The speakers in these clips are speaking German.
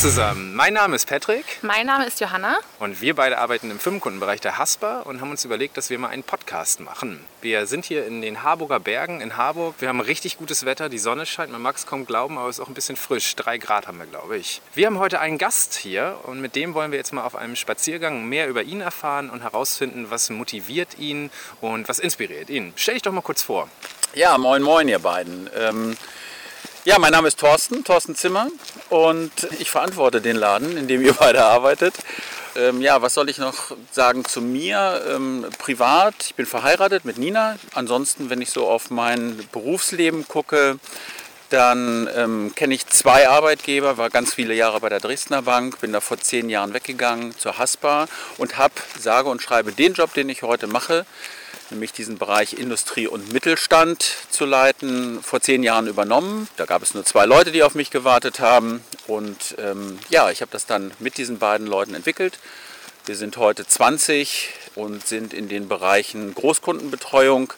zusammen, mein Name ist Patrick Mein Name ist Johanna. und wir beide arbeiten im Firmenkundenbereich der Haspa und haben uns überlegt, dass wir mal einen Podcast machen. Wir sind hier in den Harburger Bergen in Harburg. Wir haben richtig gutes Wetter, die Sonne scheint, man mag es kaum glauben, aber es ist auch ein bisschen frisch. Drei Grad haben wir, glaube ich. Wir haben heute einen Gast hier und mit dem wollen wir jetzt mal auf einem Spaziergang mehr über ihn erfahren und herausfinden, was motiviert ihn und was inspiriert ihn. Stell dich doch mal kurz vor. Ja, moin moin ihr beiden. Ähm, ja, mein Name ist Thorsten, Thorsten Zimmer und ich verantworte den Laden, in dem ihr beide arbeitet. Ähm, ja, was soll ich noch sagen zu mir? Ähm, privat, ich bin verheiratet mit Nina. Ansonsten, wenn ich so auf mein Berufsleben gucke, dann ähm, kenne ich zwei Arbeitgeber, war ganz viele Jahre bei der Dresdner Bank, bin da vor zehn Jahren weggegangen zur Haspa und habe, sage und schreibe, den Job, den ich heute mache, nämlich diesen Bereich Industrie und Mittelstand zu leiten, vor zehn Jahren übernommen. Da gab es nur zwei Leute, die auf mich gewartet haben. Und ähm, ja, ich habe das dann mit diesen beiden Leuten entwickelt. Wir sind heute 20 und sind in den Bereichen Großkundenbetreuung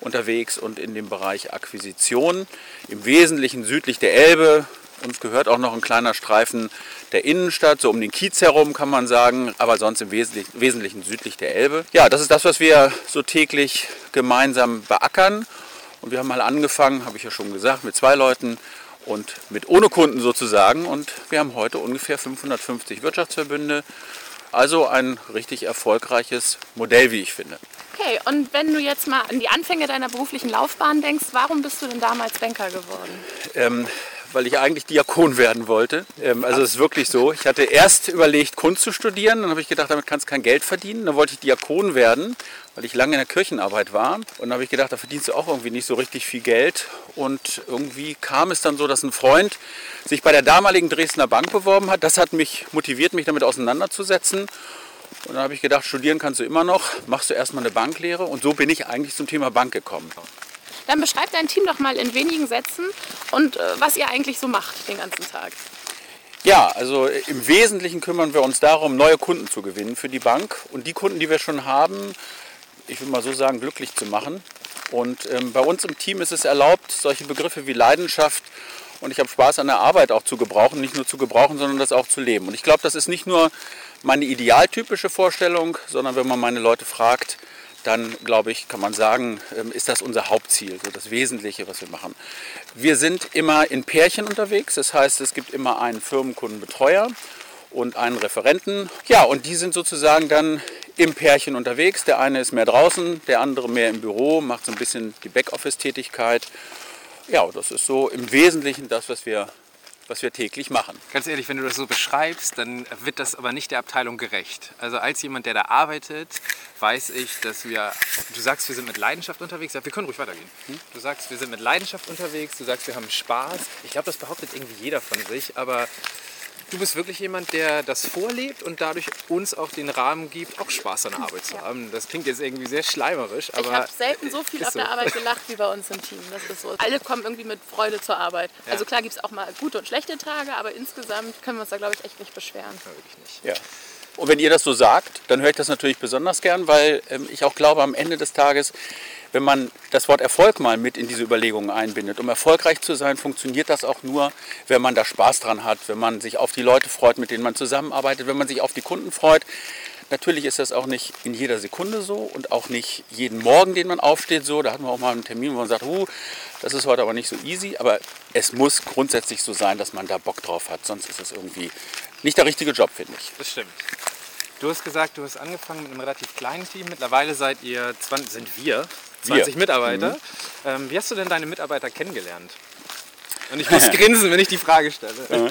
unterwegs und in dem Bereich Akquisition. Im Wesentlichen südlich der Elbe. Uns gehört auch noch ein kleiner Streifen der Innenstadt, so um den Kiez herum kann man sagen, aber sonst im Wesentlichen, Wesentlichen südlich der Elbe. Ja, das ist das, was wir so täglich gemeinsam beackern. Und wir haben mal angefangen, habe ich ja schon gesagt, mit zwei Leuten und mit ohne Kunden sozusagen. Und wir haben heute ungefähr 550 Wirtschaftsverbünde. Also ein richtig erfolgreiches Modell, wie ich finde. Okay, und wenn du jetzt mal an die Anfänge deiner beruflichen Laufbahn denkst, warum bist du denn damals Banker geworden? ähm, weil ich eigentlich Diakon werden wollte. Ähm, also es ist wirklich so. Ich hatte erst überlegt, Kunst zu studieren. Dann habe ich gedacht, damit kannst du kein Geld verdienen. Dann wollte ich Diakon werden, weil ich lange in der Kirchenarbeit war. Und dann habe ich gedacht, da verdienst du auch irgendwie nicht so richtig viel Geld. Und irgendwie kam es dann so, dass ein Freund sich bei der damaligen Dresdner Bank beworben hat. Das hat mich motiviert, mich damit auseinanderzusetzen. Und dann habe ich gedacht, studieren kannst du immer noch, machst du erstmal eine Banklehre. Und so bin ich eigentlich zum Thema Bank gekommen. Dann beschreib dein Team doch mal in wenigen Sätzen und äh, was ihr eigentlich so macht den ganzen Tag. Ja, also im Wesentlichen kümmern wir uns darum, neue Kunden zu gewinnen für die Bank und die Kunden, die wir schon haben, ich will mal so sagen, glücklich zu machen. Und ähm, bei uns im Team ist es erlaubt, solche Begriffe wie Leidenschaft und ich habe Spaß an der Arbeit auch zu gebrauchen, nicht nur zu gebrauchen, sondern das auch zu leben. Und ich glaube, das ist nicht nur meine idealtypische Vorstellung, sondern wenn man meine Leute fragt, dann glaube ich, kann man sagen, ähm, ist das unser Hauptziel, so das Wesentliche, was wir machen. Wir sind immer in Pärchen unterwegs, das heißt, es gibt immer einen Firmenkundenbetreuer und einen Referenten. Ja, und die sind sozusagen dann im Pärchen unterwegs. Der eine ist mehr draußen, der andere mehr im Büro, macht so ein bisschen die Backoffice-Tätigkeit. Ja, das ist so im Wesentlichen das, was wir, was wir täglich machen. Ganz ehrlich, wenn du das so beschreibst, dann wird das aber nicht der Abteilung gerecht. Also als jemand, der da arbeitet, weiß ich, dass wir, du sagst, wir sind mit Leidenschaft unterwegs. Wir können ruhig weitergehen. Du sagst, wir sind mit Leidenschaft unterwegs. Du sagst, wir haben Spaß. Ich glaube, das behauptet irgendwie jeder von sich, aber du bist wirklich jemand, der das vorlebt und dadurch uns auch den Rahmen gibt, auch Spaß an der Arbeit zu haben. Das klingt jetzt irgendwie sehr schleimerisch, aber ich habe selten so viel auf der so. Arbeit gelacht wie bei uns im Team. Das ist so. Alle kommen irgendwie mit Freude zur Arbeit. Ja. Also klar gibt es auch mal gute und schlechte Tage, aber insgesamt können wir uns da, glaube ich, echt nicht beschweren. Ja, wirklich nicht. Ja. Und wenn ihr das so sagt, dann höre ich das natürlich besonders gern, weil ähm, ich auch glaube, am Ende des Tages, wenn man das Wort Erfolg mal mit in diese Überlegungen einbindet, um erfolgreich zu sein, funktioniert das auch nur, wenn man da Spaß dran hat, wenn man sich auf die Leute freut, mit denen man zusammenarbeitet, wenn man sich auf die Kunden freut. Natürlich ist das auch nicht in jeder Sekunde so und auch nicht jeden Morgen, den man aufsteht, so. Da hatten wir auch mal einen Termin, wo man sagt, huh, das ist heute aber nicht so easy. Aber es muss grundsätzlich so sein, dass man da Bock drauf hat. Sonst ist es irgendwie nicht der richtige Job, finde ich. Das stimmt. Du hast gesagt, du hast angefangen mit einem relativ kleinen Team. Mittlerweile seid ihr 20, sind wir 20 Wir. Mitarbeiter. Ähm, wie hast du denn deine Mitarbeiter kennengelernt? Und ich muss grinsen, wenn ich die Frage stelle.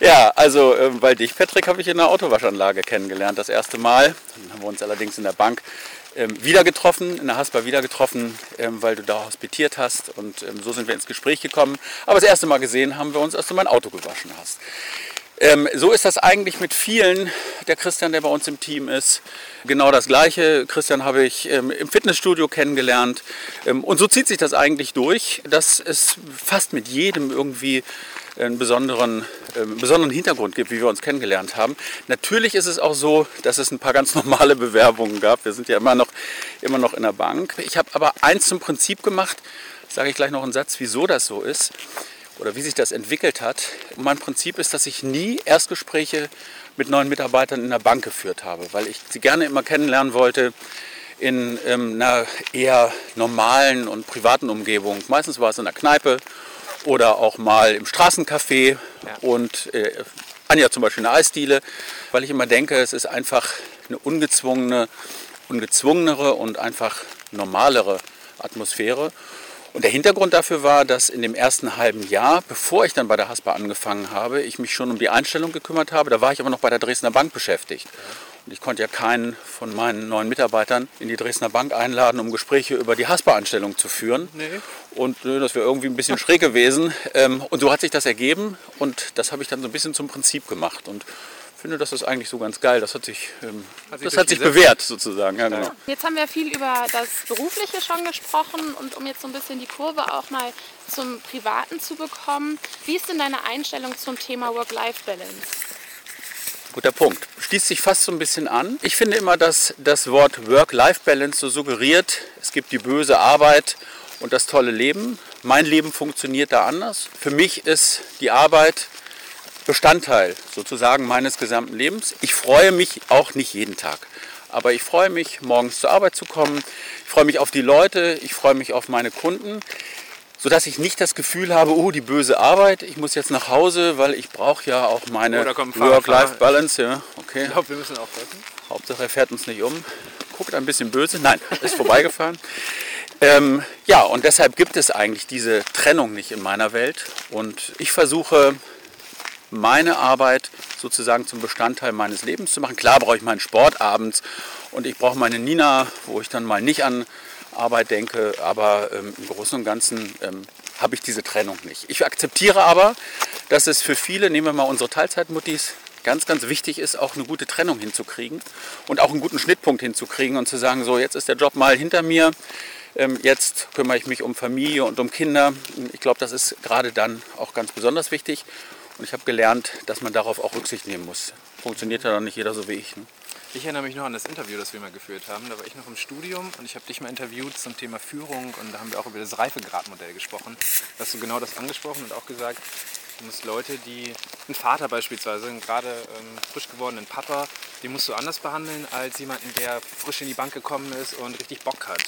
Ja, also ähm, weil dich, Patrick, habe ich in der Autowaschanlage kennengelernt, das erste Mal. Dann haben wir uns allerdings in der Bank ähm, wieder getroffen, in der Haspa wieder getroffen, ähm, weil du da hospitiert hast. Und ähm, so sind wir ins Gespräch gekommen. Aber das erste Mal gesehen haben wir uns, als du mein Auto gewaschen hast. Ähm, so ist das eigentlich mit vielen. Der Christian, der bei uns im Team ist, genau das Gleiche. Christian habe ich ähm, im Fitnessstudio kennengelernt. Ähm, und so zieht sich das eigentlich durch, dass es fast mit jedem irgendwie einen besonderen, ähm, besonderen Hintergrund gibt, wie wir uns kennengelernt haben. Natürlich ist es auch so, dass es ein paar ganz normale Bewerbungen gab. Wir sind ja immer noch, immer noch in der Bank. Ich habe aber eins zum Prinzip gemacht, sage ich gleich noch einen Satz, wieso das so ist. Oder wie sich das entwickelt hat. Mein Prinzip ist, dass ich nie Erstgespräche mit neuen Mitarbeitern in der Bank geführt habe, weil ich sie gerne immer kennenlernen wollte in ähm, einer eher normalen und privaten Umgebung. Meistens war es in der Kneipe oder auch mal im Straßencafé Ja. und äh, Anja zum Beispiel eine Eisdiele, weil ich immer denke, es ist einfach eine ungezwungene, ungezwungenere und einfach normalere Atmosphäre. Und der Hintergrund dafür war, dass in dem ersten halben Jahr, bevor ich dann bei der Haspa angefangen habe, ich mich schon um die Einstellung gekümmert habe. Da war ich aber noch bei der Dresdner Bank beschäftigt. Und ich konnte ja keinen von meinen neuen Mitarbeitern in die Dresdner Bank einladen, um Gespräche über die Haspa-Anstellung zu führen. Nee. Und das wäre irgendwie ein bisschen schräg gewesen. Ähm, und so hat sich das ergeben und das habe ich dann so ein bisschen zum Prinzip gemacht. Und finde, das ist eigentlich so ganz geil. Das hat sich, ähm, Hat sich das hat sich bewährt sozusagen. Ja, genau. Jetzt haben wir viel über das Berufliche schon gesprochen und um jetzt so ein bisschen die Kurve auch mal zum Privaten zu bekommen, wie ist denn deine Einstellung zum Thema Work-Life-Balance? Guter Punkt. Schließt sich fast so ein bisschen an. Ich finde immer, dass das Wort Work-Life-Balance so suggeriert, es gibt die böse Arbeit und das tolle Leben. Mein Leben funktioniert da anders. Für mich ist die Arbeit Bestandteil sozusagen meines gesamten Lebens. Ich freue mich auch nicht jeden Tag. Aber ich freue mich, morgens zur Arbeit zu kommen. Ich freue mich auf die Leute. Ich freue mich auf meine Kunden. Sodass ich nicht das Gefühl habe, oh, die böse Arbeit, ich muss jetzt nach Hause, weil ich brauche ja auch meine Oh. Work-Life-Balance. Ja, okay. Ich glaube, wir müssen aufpassen. Hauptsache er fährt uns nicht um. Guckt ein bisschen böse. Nein, ist vorbeigefahren. Ähm, ja, und deshalb gibt es eigentlich diese Trennung nicht in meiner Welt. Und ich versuche meine Arbeit sozusagen zum Bestandteil meines Lebens zu machen. Klar brauche ich meinen Sport abends und ich brauche meine Nina, wo ich dann mal nicht an Arbeit denke, aber ähm, im Großen und Ganzen ähm, habe ich diese Trennung nicht. Ich akzeptiere aber, dass es für viele, nehmen wir mal unsere Teilzeitmuttis, ganz, ganz wichtig ist, auch eine gute Trennung hinzukriegen und auch einen guten Schnittpunkt hinzukriegen und zu sagen, so jetzt ist der Job mal hinter mir, ähm, jetzt kümmere ich mich um Familie und um Kinder. Ich glaube, das ist gerade dann auch ganz besonders wichtig. Und ich habe gelernt, dass man darauf auch Rücksicht nehmen muss. Funktioniert ja dann nicht jeder so wie ich. Ne? Ich erinnere mich noch an das Interview, das wir mal geführt haben. Da war ich noch im Studium und ich habe dich mal interviewt zum Thema Führung und da haben wir auch über das Reifegradmodell gesprochen. Da hast du genau das angesprochen und auch gesagt, du musst Leute, die, ein Vater beispielsweise, einen gerade ähm, frisch gewordenen Papa, den musst du anders behandeln als jemanden, der frisch in die Bank gekommen ist und richtig Bock hat.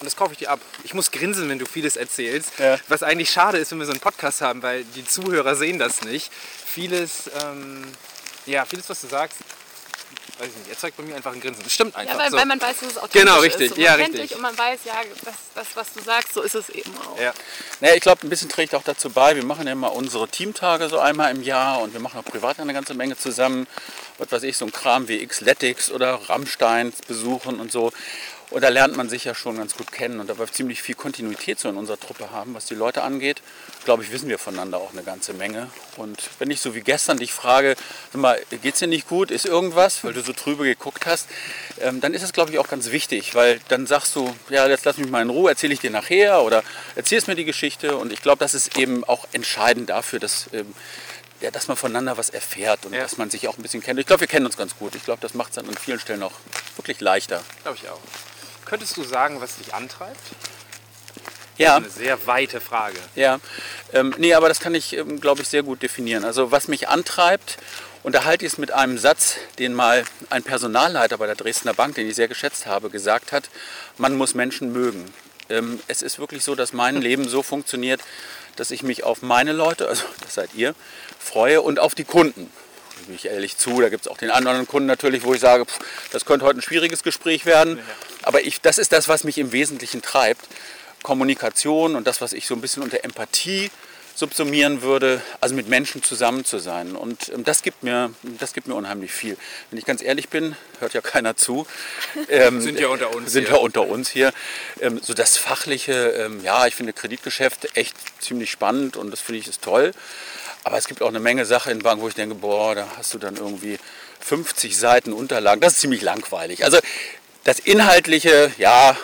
Und das kaufe ich dir ab. Ich muss grinsen, wenn du vieles erzählst. Ja. Was eigentlich schade ist, wenn wir so einen Podcast haben, weil die Zuhörer sehen das nicht. Vieles, ähm, ja, vieles, was du sagst, weiß ich nicht, erzeugt bei mir einfach ein Grinsen. Das stimmt einfach. Ja, weil, so. weil man weiß, dass es authentisch Genau, richtig. ist. Und Ja, richtig. und man weiß, ja, das, das, was du sagst, so ist es eben auch. ja. Naja, ich glaube, ein bisschen trägt auch dazu bei. Wir machen ja immer unsere Teamtage so einmal im Jahr und wir machen auch privat eine ganze Menge zusammen. Was weiß ich, so ein Kram wie Xletics oder Rammstein besuchen und so. Und da lernt man sich ja schon ganz gut kennen und da wir ziemlich viel Kontinuität so in unserer Truppe haben, was die Leute angeht, glaube ich, wissen wir voneinander auch eine ganze Menge. Und wenn ich so wie gestern dich frage, sag mal, geht's dir nicht gut, ist irgendwas, weil du so trübe geguckt hast, ähm, dann ist es, glaube ich, auch ganz wichtig, weil dann sagst du, ja, jetzt lass mich mal in Ruhe, erzähle ich dir nachher oder erzählst mir die Geschichte. Und ich glaube, das ist eben auch entscheidend dafür, dass, ähm, ja, dass man voneinander was erfährt und Ja. dass man sich auch ein bisschen kennt. Ich glaube, wir kennen uns ganz gut. Ich glaube, das macht es dann an vielen Stellen auch wirklich leichter. Glaube ich auch. Könntest du sagen, was dich antreibt? Ja. Eine sehr weite Frage. Ja, ähm, nee, aber das kann ich, ähm, glaube ich, sehr gut definieren. Also was mich antreibt, unterhalte ich es mit einem Satz, den mal ein Personalleiter bei der Dresdner Bank, den ich sehr geschätzt habe, gesagt hat, man muss Menschen mögen. Ähm, es ist wirklich so, dass mein Leben so funktioniert, dass ich mich auf meine Leute, also das seid ihr, freue und auf die Kunden. Da gebe ich ehrlich zu, da gibt es auch den anderen Kunden natürlich, wo ich sage, pff, das könnte heute ein schwieriges Gespräch werden. Aber ich, das ist das, was mich im Wesentlichen treibt. Kommunikation und das, was ich so ein bisschen unter Empathie subsumieren würde, also mit Menschen zusammen zu sein. Und ähm, das, gibt mir, das gibt mir unheimlich viel. Wenn ich ganz ehrlich bin, hört ja keiner zu. Ähm, Sind ja unter uns Sind hier. ja unter uns hier. Ähm, so das Fachliche, ähm, ja, ich finde Kreditgeschäft echt ziemlich spannend und das finde ich ist toll. Aber es gibt auch eine Menge Sachen in Banken, wo ich denke, boah, da hast du dann irgendwie 50 Seiten Unterlagen. Das ist ziemlich langweilig. Also das Inhaltliche, ja,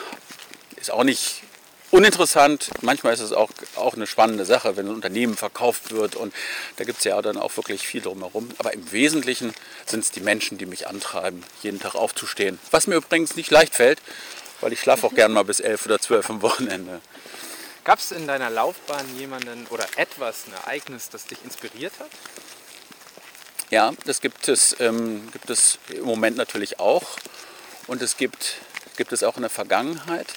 ist auch nicht uninteressant. Manchmal ist es auch, auch eine spannende Sache, wenn ein Unternehmen verkauft wird und da gibt es ja dann auch wirklich viel drumherum. Aber im Wesentlichen sind es die Menschen, die mich antreiben, jeden Tag aufzustehen. Was mir übrigens nicht leicht fällt, weil ich schlafe auch gern mal bis elf oder zwölf am Wochenende. Gab es in deiner Laufbahn jemanden oder etwas, ein Ereignis, das dich inspiriert hat? Ja, das gibt es, ähm, gibt es im Moment natürlich auch. Und es gibt, gibt es auch in der Vergangenheit.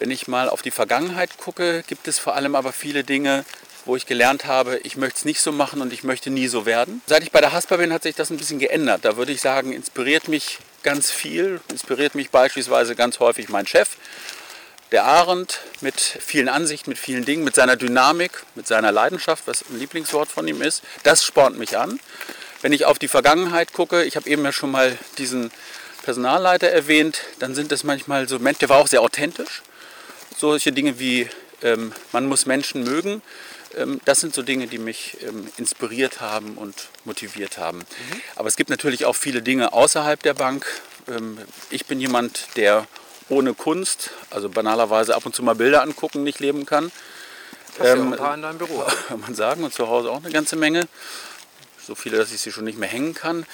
Wenn ich mal auf die Vergangenheit gucke, gibt es vor allem aber viele Dinge, wo ich gelernt habe, ich möchte es nicht so machen und ich möchte nie so werden. Seit ich bei der Haspa bin, hat sich das ein bisschen geändert. Da würde ich sagen, inspiriert mich ganz viel. Inspiriert mich beispielsweise ganz häufig mein Chef, der Arendt, mit vielen Ansichten, mit vielen Dingen, mit seiner Dynamik, mit seiner Leidenschaft, was ein Lieblingswort von ihm ist. Das spornt mich an. Wenn ich auf die Vergangenheit gucke, ich habe eben ja schon mal diesen Personalleiter erwähnt, dann sind das manchmal so Menschen, der war auch sehr authentisch. Solche Dinge wie ähm, man muss Menschen mögen, ähm, das sind so Dinge, die mich ähm, inspiriert haben und motiviert haben. Mhm. Aber es gibt natürlich auch viele Dinge außerhalb der Bank. Ähm, ich bin jemand, der ohne Kunst, also banalerweise ab und zu mal Bilder angucken, nicht leben kann. Hast ähm, ja ein paar in deinem Büro. Kann man sagen, und zu Hause auch eine ganze Menge. So viele, dass ich sie schon nicht mehr hängen kann.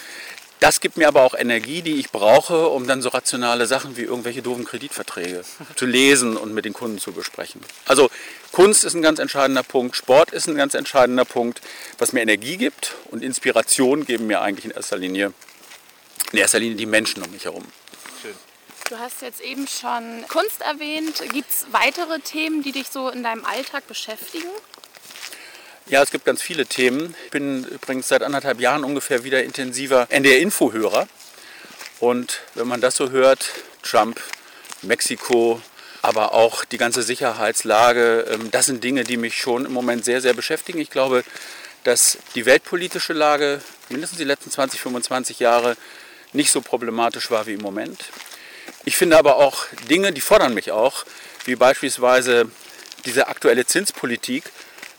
Das gibt mir aber auch Energie, die ich brauche, um dann so rationale Sachen wie irgendwelche doofen Kreditverträge zu lesen und mit den Kunden zu besprechen. Also Kunst ist ein ganz entscheidender Punkt, Sport ist ein ganz entscheidender Punkt, was mir Energie gibt und Inspiration geben mir eigentlich in erster Linie, in erster Linie die Menschen um mich herum. Du hast jetzt eben schon Kunst erwähnt. Gibt es weitere Themen, die dich so in deinem Alltag beschäftigen? Ja, es gibt ganz viele Themen. Ich bin übrigens seit anderthalb Jahren ungefähr wieder intensiver NDR-Info-Hörer. Und wenn man das so hört, Trump, Mexiko, aber auch die ganze Sicherheitslage, ähm, das sind Dinge, die mich schon im Moment sehr, sehr beschäftigen. Ich glaube, dass die weltpolitische Lage mindestens die letzten 20, 25 Jahre nicht so problematisch war wie im Moment. Ich finde aber auch Dinge, die fordern mich auch, wie beispielsweise diese aktuelle Zinspolitik,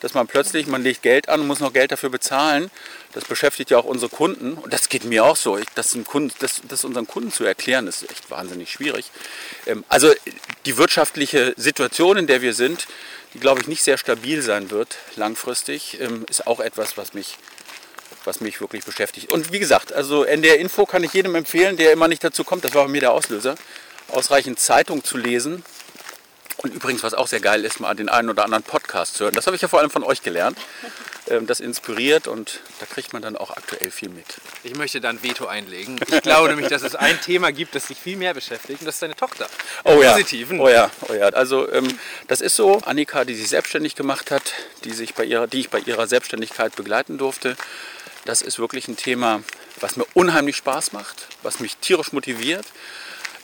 dass man plötzlich, man legt Geld an und muss noch Geld dafür bezahlen. Das beschäftigt ja auch unsere Kunden und das geht mir auch so. Ich, das, Kunden, das, das unseren Kunden zu erklären, ist echt wahnsinnig schwierig. Ähm, also die wirtschaftliche Situation, in der wir sind, die glaube ich nicht sehr stabil sein wird langfristig, ähm, ist auch etwas, was mich was mich wirklich beschäftigt. Und wie gesagt, also NDR Info kann ich jedem empfehlen, der immer nicht dazu kommt, das war bei mir der Auslöser, ausreichend Zeitung zu lesen, und übrigens, was auch sehr geil ist, mal den einen oder anderen Podcast zu hören. Das habe ich ja vor allem von euch gelernt. Ähm, das inspiriert und da kriegt man dann auch aktuell viel mit. Ich möchte da ein Veto einlegen. Ich glaube nämlich, dass es ein Thema gibt, das dich viel mehr beschäftigt und das ist deine Tochter. Oh ja. Positiven. Oh ja, oh ja. Also ähm, das ist so. Annika, die sich selbstständig gemacht hat, die, sich bei ihrer, die ich bei ihrer Selbstständigkeit begleiten durfte, das ist wirklich ein Thema, was mir unheimlich Spaß macht, was mich tierisch motiviert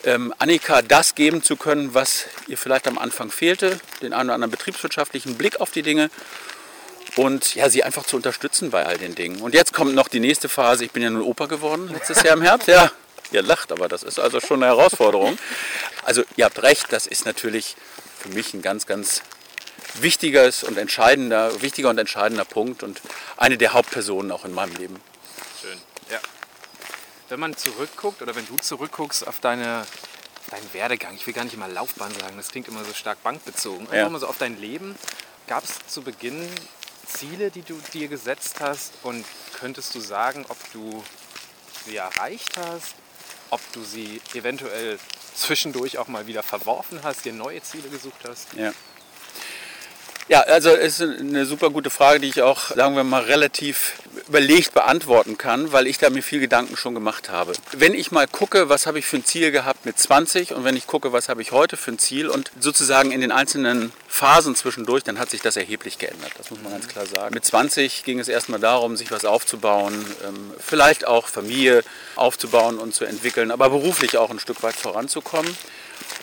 ähm, Annika das geben zu können, was ihr vielleicht am Anfang fehlte, den einen oder anderen betriebswirtschaftlichen Blick auf die Dinge und ja, sie einfach zu unterstützen bei all den Dingen. Und jetzt kommt noch die nächste Phase. Ich bin ja nun Opa geworden letztes Jahr im Herbst. Ja, ihr lacht, aber das ist also schon eine Herausforderung. Also ihr habt recht, das ist natürlich für mich ein ganz, ganz wichtiges und entscheidender, wichtiger und entscheidender Punkt und eine der Hauptpersonen auch in meinem Leben. Schön, ja wenn man zurückguckt oder wenn du zurückguckst auf deine, deinen Werdegang, ich will gar nicht immer Laufbahn sagen, das klingt immer so stark bankbezogen, einfach ja. mal so auf dein Leben, gab es zu Beginn Ziele, die du dir gesetzt hast und könntest du sagen, ob du sie erreicht hast, ob du sie eventuell zwischendurch auch mal wieder verworfen hast, dir neue Ziele gesucht hast? Ja. Ja, also es ist eine super gute Frage, die ich auch, sagen wir mal, relativ überlegt beantworten kann, weil ich da mir viel Gedanken schon gemacht habe. Wenn ich mal gucke, was habe ich für ein Ziel gehabt mit 20 und wenn ich gucke, was habe ich heute für ein Ziel und sozusagen in den einzelnen Phasen zwischendurch, dann hat sich das erheblich geändert. Das muss man ganz klar sagen. Mit 20 ging es erstmal darum, sich was aufzubauen, ähm, vielleicht auch Familie aufzubauen und zu entwickeln, aber beruflich auch ein Stück weit voranzukommen.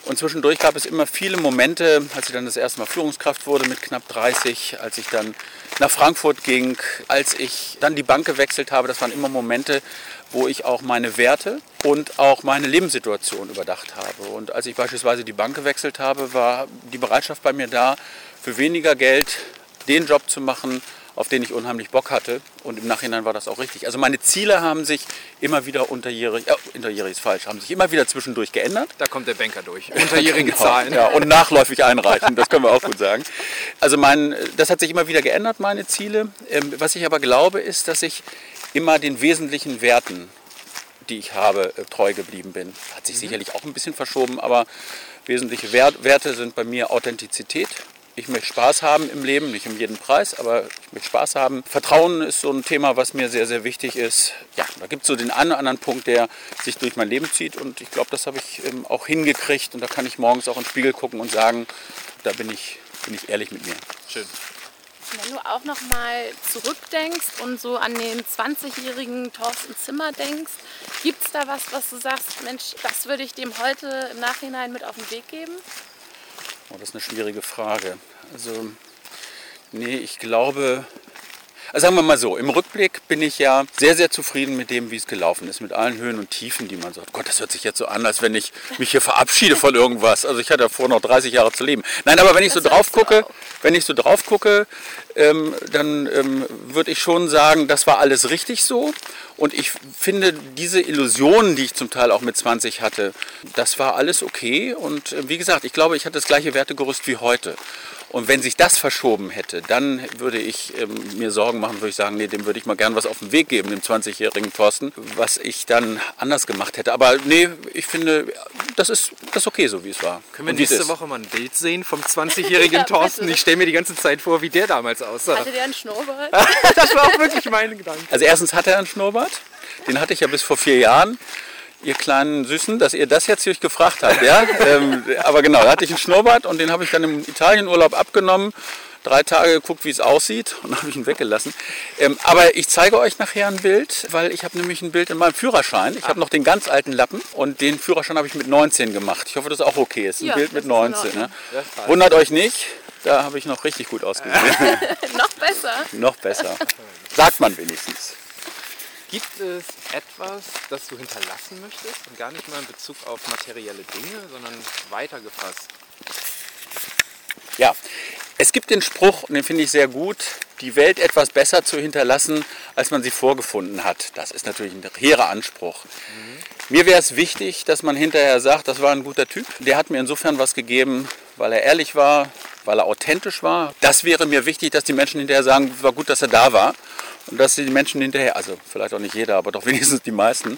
Und zwischendurch gab es immer viele Momente, als ich dann das erste Mal Führungskraft wurde mit knapp 30, als ich dann nach Frankfurt ging, als ich dann die Bank gewechselt habe. Das waren immer Momente, wo ich auch meine Werte und auch meine Lebenssituation überdacht habe. Und als ich beispielsweise die Bank gewechselt habe, war die Bereitschaft bei mir da, für weniger Geld den Job zu machen, auf den ich unheimlich Bock hatte. Und im Nachhinein war das auch richtig. Also meine Ziele haben sich immer wieder unterjährig, äh, unterjährig ist falsch, haben sich immer wieder zwischendurch geändert. Da kommt der Banker durch. Unterjährige genau, Zahlen. Ja, und nachläufig einreichen, das können wir auch gut sagen. Also mein, das hat sich immer wieder geändert, meine Ziele. Ähm, was ich aber glaube, ist, dass ich immer den wesentlichen Werten, die ich habe, äh, treu geblieben bin. Hat sich mhm. sicherlich auch ein bisschen verschoben, aber wesentliche Werte sind bei mir Authentizität, Ich möchte Spaß haben im Leben, nicht um jeden Preis, aber ich möchte Spaß haben. Vertrauen ist so ein Thema, was mir sehr, sehr wichtig ist. Ja, da gibt es so den einen oder anderen Punkt, der sich durch mein Leben zieht und ich glaube, das habe ich ähm, auch hingekriegt und da kann ich morgens auch in den Spiegel gucken und sagen, da bin ich, bin ich ehrlich mit mir. Schön. Wenn du auch noch mal zurückdenkst und so an den 20-jährigen Thorsten Zimmer denkst, gibt es da was, was du sagst, Mensch, das würde ich dem heute im Nachhinein mit auf den Weg geben? Oh, das ist eine schwierige Frage. Also, nee, ich glaube, also sagen wir mal so, im Rückblick bin ich ja sehr, sehr zufrieden mit dem, wie es gelaufen ist, mit allen Höhen und Tiefen, die man sagt. Gott, das hört sich jetzt so an, als wenn ich mich hier verabschiede von irgendwas. Also ich hatte vor, noch 30 Jahre zu leben. Nein, aber wenn ich so drauf gucke, wenn ich so drauf gucke, ähm, dann ähm, würde ich schon sagen, das war alles richtig so. Und ich finde, diese Illusionen, die ich zum Teil auch mit 20 hatte, das war alles okay. Und äh, wie gesagt, ich glaube, ich hatte das gleiche Wertegerüst wie heute. Und wenn sich das verschoben hätte, dann würde ich ähm, mir Sorgen machen, würde ich sagen, nee, dem würde ich mal gern was auf den Weg geben, dem 20-jährigen Thorsten, was ich dann anders gemacht hätte. Aber nee, ich finde, das ist, das ist okay, so wie es war. Können wir nächste. Woche mal ein Bild sehen vom 20-jährigen Ja, Thorsten? Ich stelle mir die ganze Zeit vor, wie der damals aussah. Hatte der einen Schnurrbart? Das war auch wirklich mein Gedanke. Also erstens hat er einen Schnurrbart. Den hatte ich ja bis vor vier Jahren. Ihr kleinen Süßen, dass ihr das jetzt hier gefragt habt. Ja? ähm, aber genau, da hatte ich einen Schnurrbart und den habe ich dann im Italienurlaub abgenommen. Drei Tage geguckt, wie es aussieht und dann habe ich ihn weggelassen. Ähm, aber ich zeige euch nachher ein Bild, weil ich habe nämlich ein Bild in meinem Führerschein. Ich habe noch den ganz alten Lappen und den Führerschein habe ich mit 19 gemacht. Ich hoffe, das ist auch okay ist. Ein Ja, Bild mit das ist in 19. Ordnung. Ne? Wundert euch nicht, da habe ich noch richtig gut ausgesehen. Noch besser. noch besser. Sagt man wenigstens. Gibt es etwas, das du hinterlassen möchtest und gar nicht mal in Bezug auf materielle Dinge, sondern weitergefasst? Ja, es gibt den Spruch, und den finde ich sehr gut, die Welt etwas besser zu hinterlassen, als man sie vorgefunden hat. Das ist natürlich ein hehrer Anspruch. Mir wäre es wichtig, dass man hinterher sagt, das war ein guter Typ. Der hat mir insofern was gegeben, weil er ehrlich war, weil er authentisch war. Das wäre mir wichtig, dass die Menschen hinterher sagen, war gut, dass er da war. Und dass die Menschen hinterher, also vielleicht auch nicht jeder, aber doch wenigstens die meisten.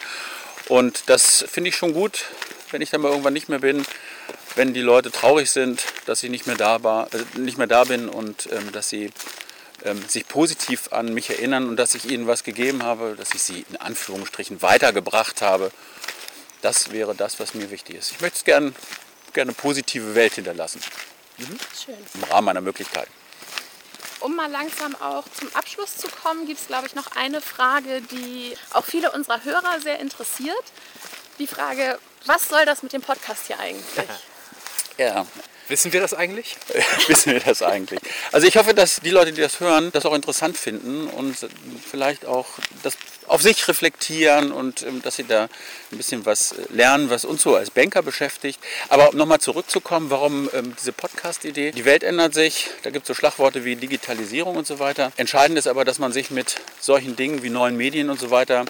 Und das finde ich schon gut, wenn ich dann mal irgendwann nicht mehr bin, wenn die Leute traurig sind, dass ich nicht mehr da, war, äh, nicht mehr da bin und ähm, dass sie ähm, sich positiv an mich erinnern und dass ich ihnen was gegeben habe, dass ich sie in Anführungsstrichen weitergebracht habe. Das wäre das, was mir wichtig ist. Ich möchte es gerne gerne eine positive Welt hinterlassen, Schön. im Rahmen meiner Möglichkeiten. Um mal langsam auch zum Abschluss zu kommen, gibt es, glaube ich, noch eine Frage, die auch viele unserer Hörer sehr interessiert. Die Frage, was soll das mit dem Podcast hier eigentlich? Ja, Wissen wir das eigentlich? wissen wir das eigentlich. Also ich hoffe, dass die Leute, die das hören, das auch interessant finden und vielleicht auch das auf sich reflektieren und ähm, dass sie da ein bisschen was äh, lernen, was uns so als Banker beschäftigt. Aber um nochmal zurückzukommen, warum ähm, diese Podcast-Idee? Die Welt ändert sich, da gibt es so Schlagworte wie Digitalisierung und so weiter. Entscheidend ist aber, dass man sich mit solchen Dingen wie neuen Medien und so weiter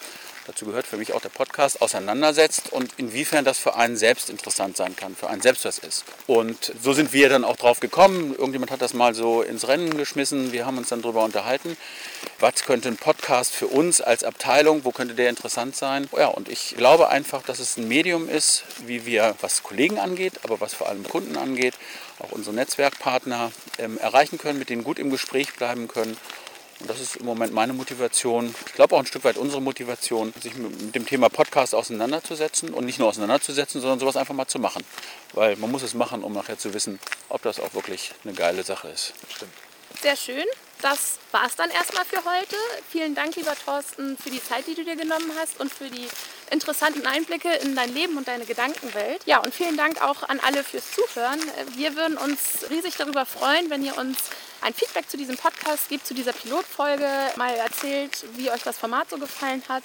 dazu gehört für mich auch der Podcast, auseinandersetzt und inwiefern das für einen selbst interessant sein kann, für einen selbst was ist. Und so sind wir dann auch drauf gekommen. Irgendjemand hat das mal so ins Rennen geschmissen. Wir haben uns dann darüber unterhalten, was könnte ein Podcast für uns als Abteilung, wo könnte der interessant sein. Ja, und ich glaube einfach, dass es ein Medium ist, wie wir, was Kollegen angeht, aber was vor allem Kunden angeht, auch unsere Netzwerkpartner ähm, erreichen können, mit denen gut im Gespräch bleiben können. Und das ist im Moment meine Motivation. Ich glaube auch ein Stück weit unsere Motivation, sich mit dem Thema Podcast auseinanderzusetzen und nicht nur auseinanderzusetzen, sondern sowas einfach mal zu machen. Weil man muss es machen, um nachher zu wissen, ob das auch wirklich eine geile Sache ist. Stimmt. Sehr schön. Das war es dann erstmal für heute. Vielen Dank, lieber Thorsten, für die Zeit, die du dir genommen hast und für die interessanten Einblicke in dein Leben und deine Gedankenwelt. Ja, und vielen Dank auch an alle fürs Zuhören. Wir würden uns riesig darüber freuen, wenn ihr uns ein Feedback zu diesem Podcast gebt, zu dieser Pilotfolge, mal erzählt, wie euch das Format so gefallen hat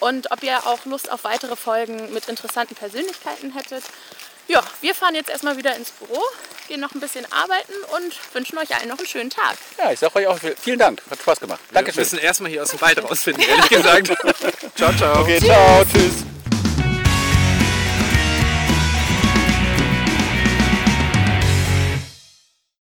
und ob ihr auch Lust auf weitere Folgen mit interessanten Persönlichkeiten hättet. Ja, wir fahren jetzt erstmal wieder ins Büro, gehen noch ein bisschen arbeiten und wünschen euch allen noch einen schönen Tag. Ja, ich sage euch auch vielen Dank. Hat Spaß gemacht. Wir Dankeschön. müssen erstmal hier aus dem Wald rausfinden, ehrlich gesagt. ciao, ciao. Okay, ciao, tschüss.